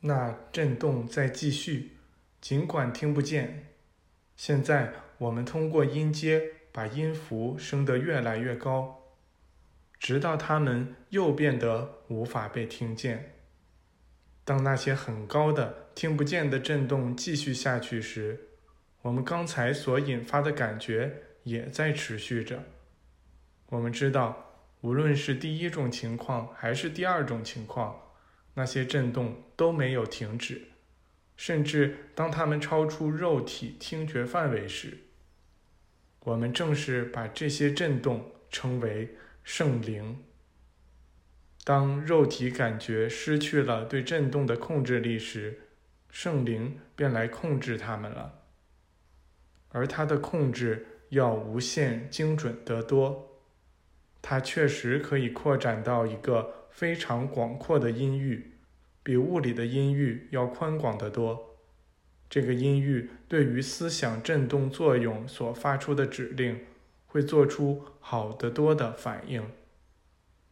那震动在继续，尽管听不见。现在我们通过音阶把音符升得越来越高，直到它们又变得无法被听见。当那些很高的听不见的震动继续下去时，我们刚才所引发的感觉也在持续着。我们知道，无论是第一种情况还是第二种情况，那些震动都没有停止，甚至当它们超出肉体听觉范围时，我们正是把这些震动称为圣灵。当肉体感觉失去了对振动的控制力时，圣灵便来控制它们了。而它的控制要无限精准得多，它确实可以扩展到一个非常广阔的音域，比物理的音域要宽广得多。这个音域对于思想振动作用所发出的指令，会做出好得多的反应，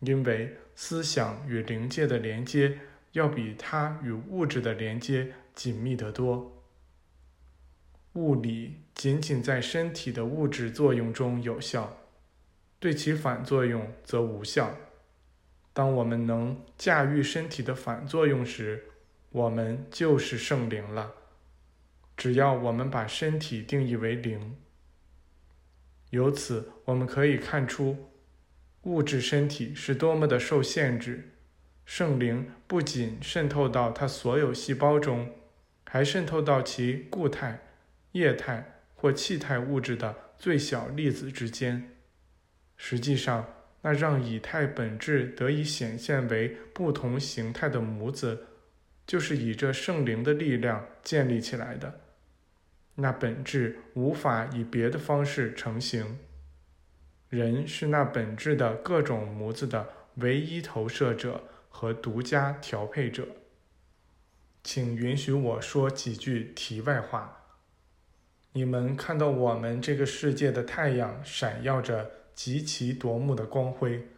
因为。思想与灵界的连接要比它与物质的连接紧密得多。物理仅仅在身体的物质作用中有效，对其反作用则无效。当我们能驾驭身体的反作用时，我们就是圣灵了。只要我们把身体定义为灵，由此我们可以看出。物质身体是多么的受限制，圣灵不仅渗透到它所有细胞中，还渗透到其固态、液态或气态物质的最小粒子之间。实际上，那让以太本质得以显现为不同形态的模子，就是以这圣灵的力量建立起来的。那本质无法以别的方式成型。人是那本质的各种模子的唯一投射者和独家调配者。请允许我说几句题外话。你们看到我们这个世界的太阳闪耀着极其夺目的光辉，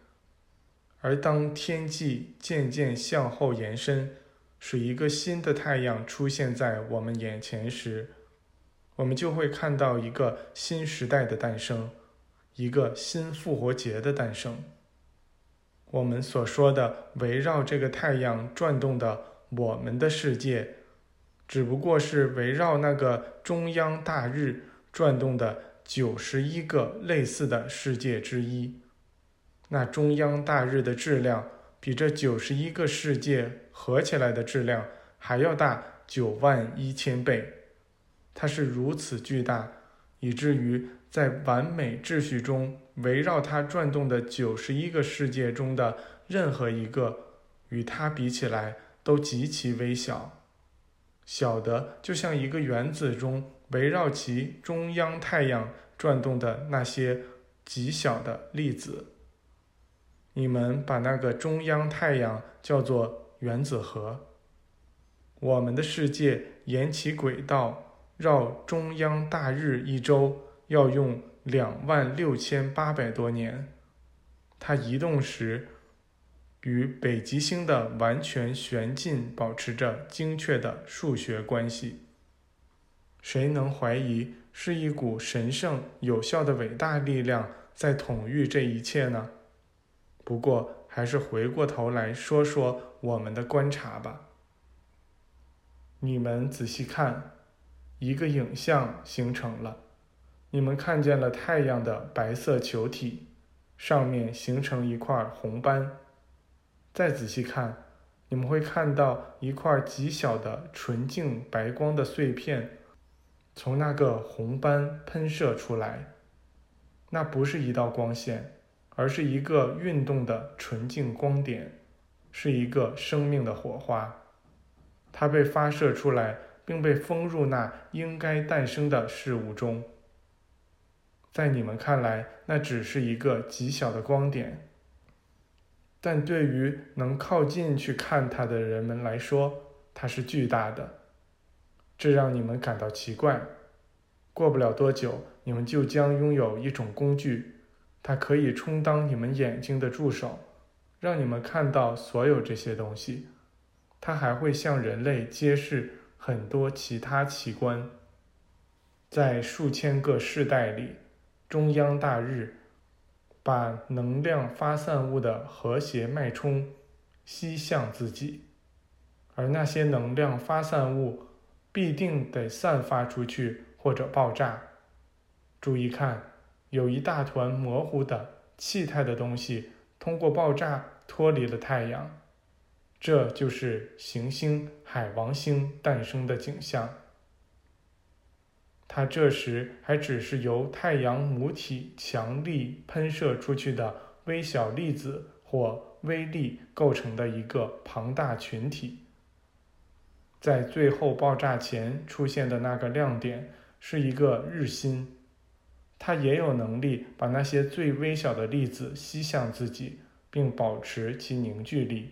而当天际渐渐向后延伸，使一个新的太阳出现在我们眼前时，我们就会看到一个新时代的诞生。一个新复活节的诞生。我们所说的围绕这个太阳转动的我们的世界，只不过是围绕那个中央大日转动的九十一个类似的世界之一。那中央大日的质量比这九十一个世界合起来的质量还要大九万一千倍。它是如此巨大，以至于。在完美秩序中，围绕它转动的九十一个世界中的任何一个，与它比起来都极其微小，小的就像一个原子中围绕其中央太阳转动的那些极小的粒子。你们把那个中央太阳叫做原子核。我们的世界沿其轨道绕中央大日一周。要用两万六千八百多年，它移动时与北极星的完全旋进保持着精确的数学关系。谁能怀疑是一股神圣、有效的伟大力量在统御这一切呢？不过，还是回过头来说说我们的观察吧。你们仔细看，一个影像形成了。你们看见了太阳的白色球体，上面形成一块红斑。再仔细看，你们会看到一块极小的纯净白光的碎片，从那个红斑喷射出来。那不是一道光线，而是一个运动的纯净光点，是一个生命的火花。它被发射出来，并被封入那应该诞生的事物中。在你们看来，那只是一个极小的光点，但对于能靠近去看它的人们来说，它是巨大的。这让你们感到奇怪。过不了多久，你们就将拥有一种工具，它可以充当你们眼睛的助手，让你们看到所有这些东西。它还会向人类揭示很多其他奇观。在数千个世代里，中央大日把能量发散物的和谐脉冲吸向自己，而那些能量发散物必定得散发出去或者爆炸。注意看，有一大团模糊的气态的东西通过爆炸脱离了太阳，这就是行星海王星诞生的景象。它这时还只是由太阳母体强力喷射出去的微小粒子或微粒构成的一个庞大群体。在最后爆炸前出现的那个亮点是一个日心，它也有能力把那些最微小的粒子吸向自己，并保持其凝聚力。